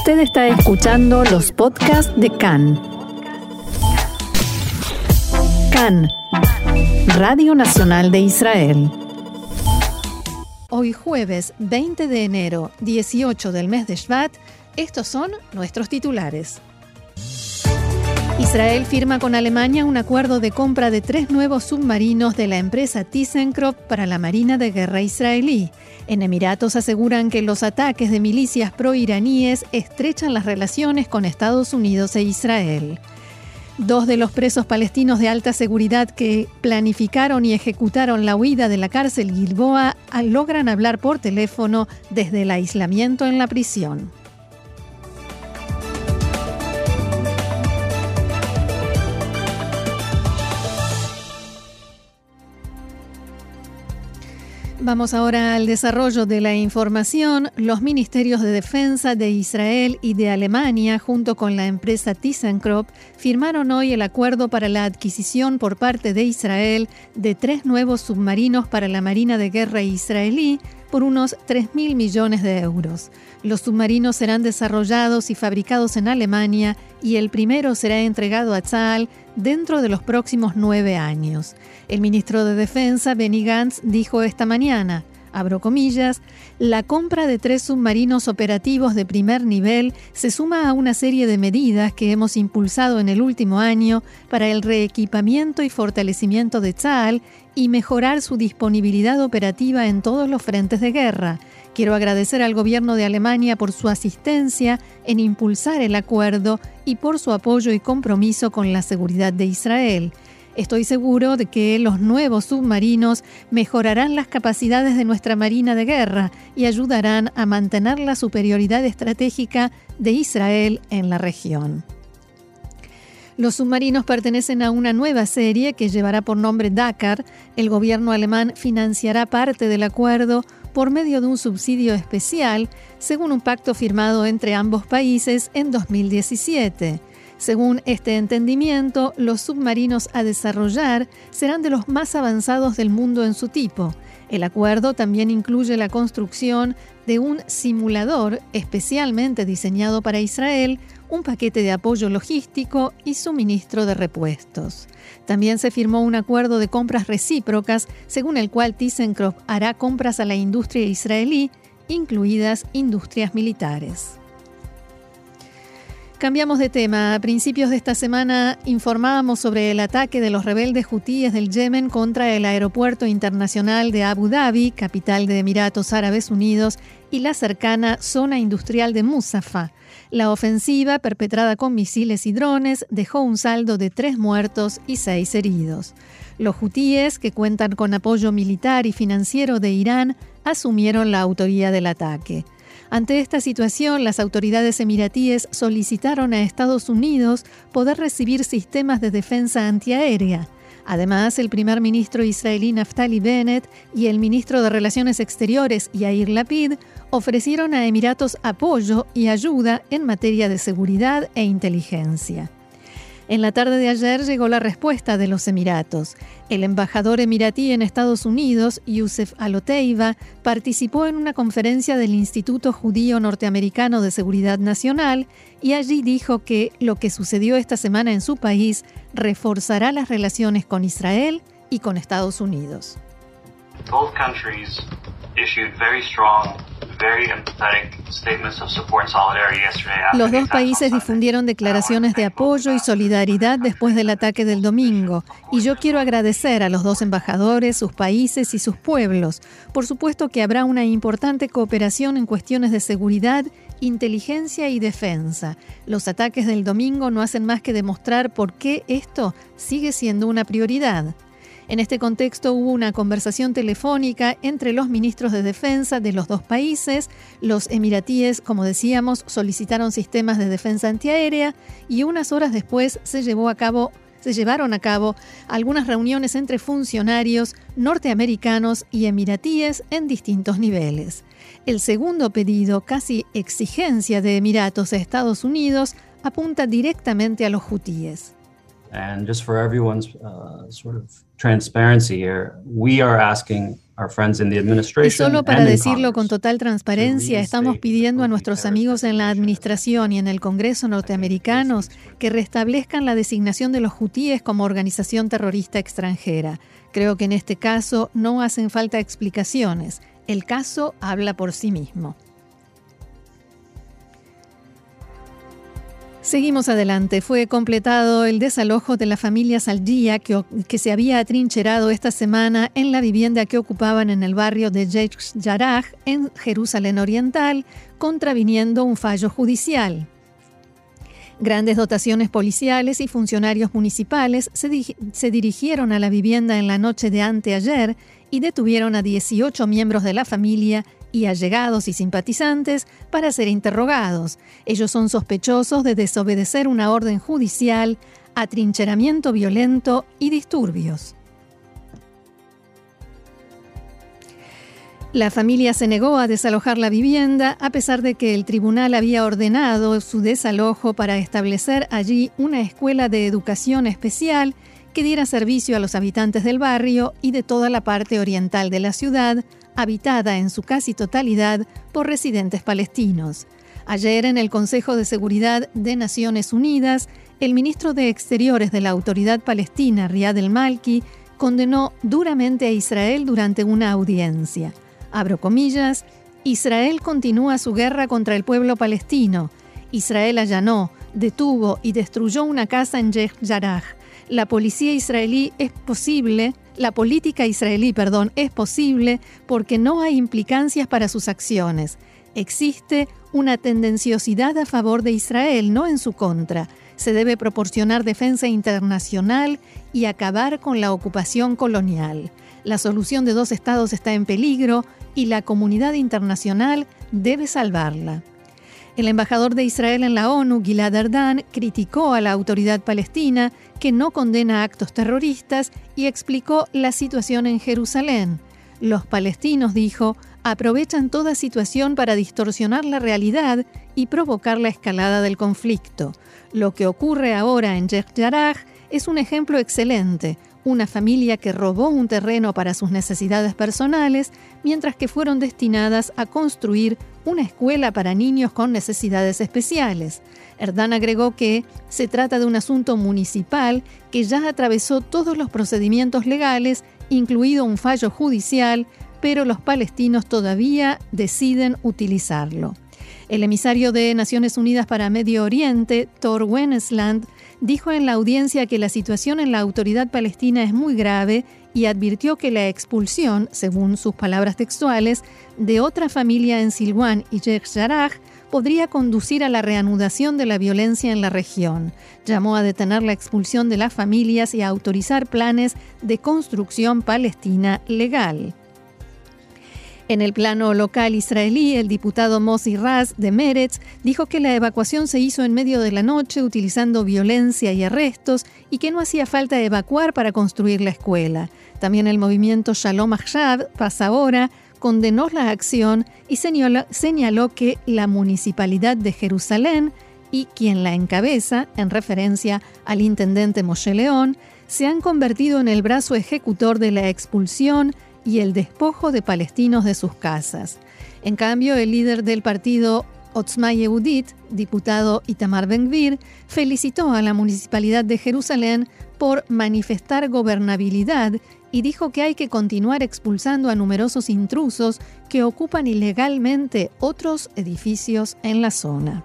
Usted está escuchando los podcasts de CAN. CAN, Radio Nacional de Israel. Hoy jueves 20 de enero, 18 del mes de Shvat, estos son nuestros titulares. Israel firma con Alemania un acuerdo de compra de tres nuevos submarinos de la empresa ThyssenKrupp para la Marina de Guerra israelí. En Emiratos aseguran que los ataques de milicias pro-iraníes estrechan las relaciones con Estados Unidos e Israel. Dos de los presos palestinos de alta seguridad que planificaron y ejecutaron la huida de la cárcel Gilboa logran hablar por teléfono desde el aislamiento en la prisión. Vamos ahora al desarrollo de la información. Los ministerios de defensa de Israel y de Alemania, junto con la empresa ThyssenKrupp, firmaron hoy el acuerdo para la adquisición por parte de Israel de tres nuevos submarinos para la Marina de Guerra israelí por unos 3.000 millones de euros. Los submarinos serán desarrollados y fabricados en Alemania y el primero será entregado a Tzal dentro de los próximos nueve años. El ministro de Defensa, Benny Gantz, dijo esta mañana, abro comillas, la compra de tres submarinos operativos de primer nivel se suma a una serie de medidas que hemos impulsado en el último año para el reequipamiento y fortalecimiento de Tzal y mejorar su disponibilidad operativa en todos los frentes de guerra. Quiero agradecer al gobierno de Alemania por su asistencia en impulsar el acuerdo y por su apoyo y compromiso con la seguridad de Israel. Estoy seguro de que los nuevos submarinos mejorarán las capacidades de nuestra Marina de Guerra y ayudarán a mantener la superioridad estratégica de Israel en la región. Los submarinos pertenecen a una nueva serie que llevará por nombre Dakar. El gobierno alemán financiará parte del acuerdo por medio de un subsidio especial, según un pacto firmado entre ambos países en 2017. Según este entendimiento, los submarinos a desarrollar serán de los más avanzados del mundo en su tipo. El acuerdo también incluye la construcción de un simulador especialmente diseñado para Israel, un paquete de apoyo logístico y suministro de repuestos. También se firmó un acuerdo de compras recíprocas, según el cual ThyssenKrupp hará compras a la industria israelí, incluidas industrias militares. Cambiamos de tema. A principios de esta semana informábamos sobre el ataque de los rebeldes hutíes del Yemen contra el aeropuerto internacional de Abu Dhabi, capital de Emiratos Árabes Unidos, y la cercana zona industrial de Musafa. La ofensiva, perpetrada con misiles y drones, dejó un saldo de tres muertos y seis heridos. Los hutíes, que cuentan con apoyo militar y financiero de Irán, asumieron la autoría del ataque. Ante esta situación, las autoridades emiratíes solicitaron a Estados Unidos poder recibir sistemas de defensa antiaérea. Además, el primer ministro israelí Naftali Bennett y el ministro de Relaciones Exteriores Yair Lapid ofrecieron a Emiratos apoyo y ayuda en materia de seguridad e inteligencia. En la tarde de ayer llegó la respuesta de los Emiratos. El embajador emiratí en Estados Unidos, Youssef Aloteiva, participó en una conferencia del Instituto Judío Norteamericano de Seguridad Nacional y allí dijo que lo que sucedió esta semana en su país reforzará las relaciones con Israel y con Estados Unidos. Los dos países difundieron declaraciones de apoyo y solidaridad después del ataque del domingo, y yo quiero agradecer a los dos embajadores, sus países y sus pueblos. Por supuesto que habrá una importante cooperación en cuestiones de seguridad, inteligencia y defensa. Los ataques del domingo no hacen más que demostrar por qué esto sigue siendo una prioridad. En este contexto hubo una conversación telefónica entre los ministros de defensa de los dos países. Los emiratíes, como decíamos, solicitaron sistemas de defensa antiaérea y unas horas después se llevó a cabo se llevaron a cabo algunas reuniones entre funcionarios norteamericanos y emiratíes en distintos niveles. El segundo pedido, casi exigencia de Emiratos a Estados Unidos, apunta directamente a los hutíes. Transparency here, we are asking y solo para decirlo con total transparencia, estamos pidiendo a nuestros amigos en la Administración y en el Congreso norteamericanos que restablezcan la designación de los hutíes como organización terrorista extranjera. Creo que en este caso no hacen falta explicaciones. El caso habla por sí mismo. Seguimos adelante. Fue completado el desalojo de la familia Saldía que, se había atrincherado esta semana en la vivienda que ocupaban en el barrio de Yesh Yaraj, en Jerusalén Oriental, contraviniendo un fallo judicial. Grandes dotaciones policiales y funcionarios municipales se, se dirigieron a la vivienda en la noche de anteayer y detuvieron a 18 miembros de la familia y allegados y simpatizantes para ser interrogados. Ellos son sospechosos de desobedecer una orden judicial, atrincheramiento violento y disturbios. La familia se negó a desalojar la vivienda a pesar de que el tribunal había ordenado su desalojo para establecer allí una escuela de educación especial que diera servicio a los habitantes del barrio y de toda la parte oriental de la ciudad, habitada en su casi totalidad por residentes palestinos. Ayer en el Consejo de Seguridad de Naciones Unidas, el ministro de Exteriores de la Autoridad Palestina, Riyad el-Malki, condenó duramente a Israel durante una audiencia. Abro comillas, Israel continúa su guerra contra el pueblo palestino. Israel allanó, detuvo y destruyó una casa en Yeh Yaraj. La policía israelí es posible la política israelí, perdón, es posible porque no hay implicancias para sus acciones. Existe una tendenciosidad a favor de Israel, no en su contra. Se debe proporcionar defensa internacional y acabar con la ocupación colonial. La solución de dos estados está en peligro y la comunidad internacional debe salvarla. El embajador de Israel en la ONU, Gilad Erdan, criticó a la autoridad palestina que no condena actos terroristas y explicó la situación en Jerusalén. Los palestinos, dijo, aprovechan toda situación para distorsionar la realidad y provocar la escalada del conflicto. Lo que ocurre ahora en Yaraj es un ejemplo excelente, una familia que robó un terreno para sus necesidades personales, mientras que fueron destinadas a construir una escuela para niños con necesidades especiales. Erdán agregó que se trata de un asunto municipal que ya atravesó todos los procedimientos legales, incluido un fallo judicial, pero los palestinos todavía deciden utilizarlo. El emisario de Naciones Unidas para Medio Oriente, Thor Wennesland, dijo en la audiencia que la situación en la autoridad palestina es muy grave y advirtió que la expulsión, según sus palabras textuales, de otra familia en Silwan y Sheikh Jarrah podría conducir a la reanudación de la violencia en la región. Llamó a detener la expulsión de las familias y a autorizar planes de construcción palestina legal. En el plano local israelí, el diputado Mossi Raz de Meretz dijo que la evacuación se hizo en medio de la noche utilizando violencia y arrestos y que no hacía falta evacuar para construir la escuela. También el movimiento Shalom Ahshab, pasa ahora, condenó la acción y señaló, señaló que la municipalidad de Jerusalén y quien la encabeza, en referencia al intendente Moshe León, se han convertido en el brazo ejecutor de la expulsión y el despojo de palestinos de sus casas. En cambio, el líder del partido Otzma Yehudit, diputado Itamar Ben-Gvir, felicitó a la municipalidad de Jerusalén por manifestar gobernabilidad y dijo que hay que continuar expulsando a numerosos intrusos que ocupan ilegalmente otros edificios en la zona.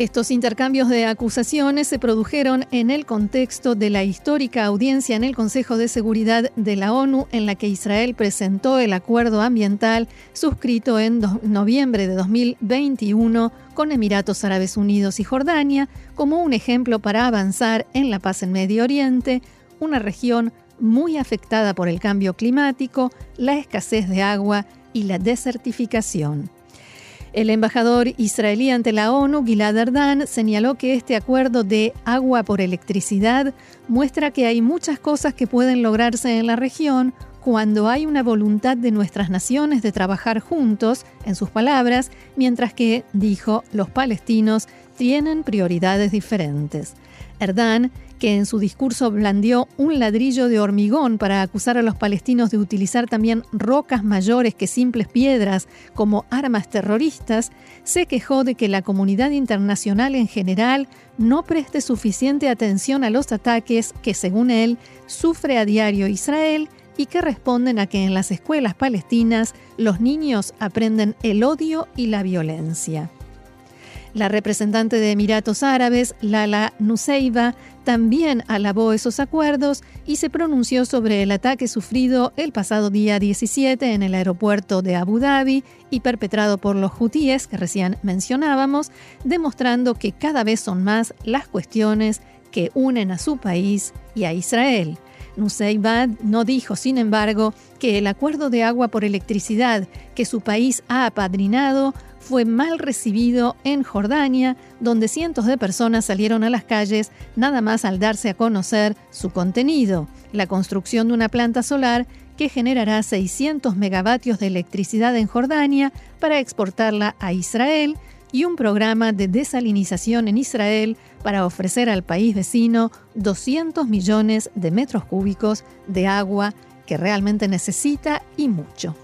Estos intercambios de acusaciones se produjeron en el contexto de la histórica audiencia en el Consejo de Seguridad de la ONU en la que Israel presentó el acuerdo ambiental suscrito en noviembre de 2021 con Emiratos Árabes Unidos y Jordania como un ejemplo para avanzar en la paz en Medio Oriente, una región muy afectada por el cambio climático, la escasez de agua y la desertificación. El embajador israelí ante la ONU, Gilad Erdan, señaló que este acuerdo de agua por electricidad muestra que hay muchas cosas que pueden lograrse en la región, cuando hay una voluntad de nuestras naciones de trabajar juntos, en sus palabras, mientras que, dijo, los palestinos tienen prioridades diferentes. Erdán, que en su discurso blandió un ladrillo de hormigón para acusar a los palestinos de utilizar también rocas mayores que simples piedras como armas terroristas, se quejó de que la comunidad internacional en general no preste suficiente atención a los ataques que, según él, sufre a diario Israel y que responden a que en las escuelas palestinas los niños aprenden el odio y la violencia. La representante de Emiratos Árabes, Lala Nuseiba, también alabó esos acuerdos y se pronunció sobre el ataque sufrido el pasado día 17 en el aeropuerto de Abu Dhabi y perpetrado por los hutíes que recién mencionábamos, demostrando que cada vez son más las cuestiones que unen a su país y a Israel. Nuseiba no dijo, sin embargo, que el acuerdo de agua por electricidad que su país ha apadrinado fue mal recibido en Jordania, donde cientos de personas salieron a las calles nada más al darse a conocer su contenido, la construcción de una planta solar que generará 600 megavatios de electricidad en Jordania para exportarla a Israel y un programa de desalinización en Israel para ofrecer al país vecino 200 millones de metros cúbicos de agua que realmente necesita y mucho.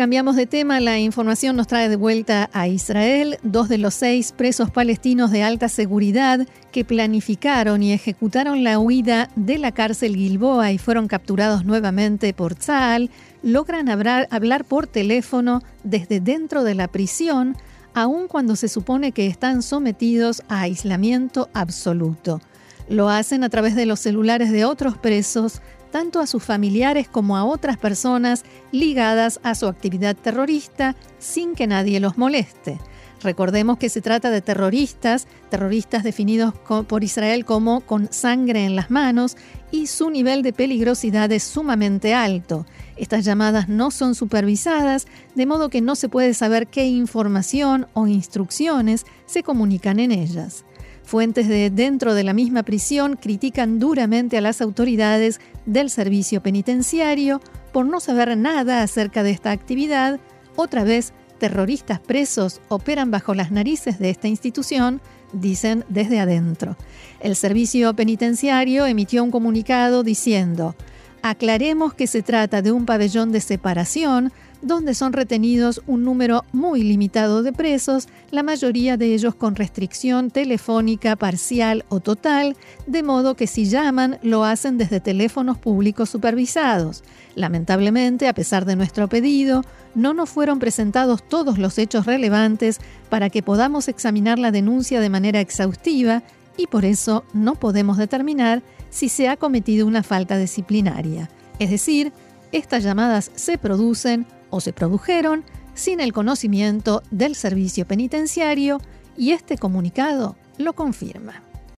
Cambiamos de tema, la información nos trae de vuelta a Israel. Dos de los seis presos palestinos de alta seguridad que planificaron y ejecutaron la huida de la cárcel Gilboa y fueron capturados nuevamente por Tzal, logran hablar, hablar por teléfono desde dentro de la prisión, aun cuando se supone que están sometidos a aislamiento absoluto. Lo hacen a través de los celulares de otros presos tanto a sus familiares como a otras personas ligadas a su actividad terrorista sin que nadie los moleste. Recordemos que se trata de terroristas, terroristas definidos por Israel como con sangre en las manos y su nivel de peligrosidad es sumamente alto. Estas llamadas no son supervisadas, de modo que no se puede saber qué información o instrucciones se comunican en ellas. Fuentes de dentro de la misma prisión critican duramente a las autoridades del servicio penitenciario por no saber nada acerca de esta actividad. Otra vez, terroristas presos operan bajo las narices de esta institución, dicen desde adentro. El servicio penitenciario emitió un comunicado diciendo, aclaremos que se trata de un pabellón de separación donde son retenidos un número muy limitado de presos, la mayoría de ellos con restricción telefónica parcial o total, de modo que si llaman lo hacen desde teléfonos públicos supervisados. Lamentablemente, a pesar de nuestro pedido, no nos fueron presentados todos los hechos relevantes para que podamos examinar la denuncia de manera exhaustiva y por eso no podemos determinar si se ha cometido una falta disciplinaria. Es decir, estas llamadas se producen o se produjeron sin el conocimiento del servicio penitenciario y este comunicado lo confirma.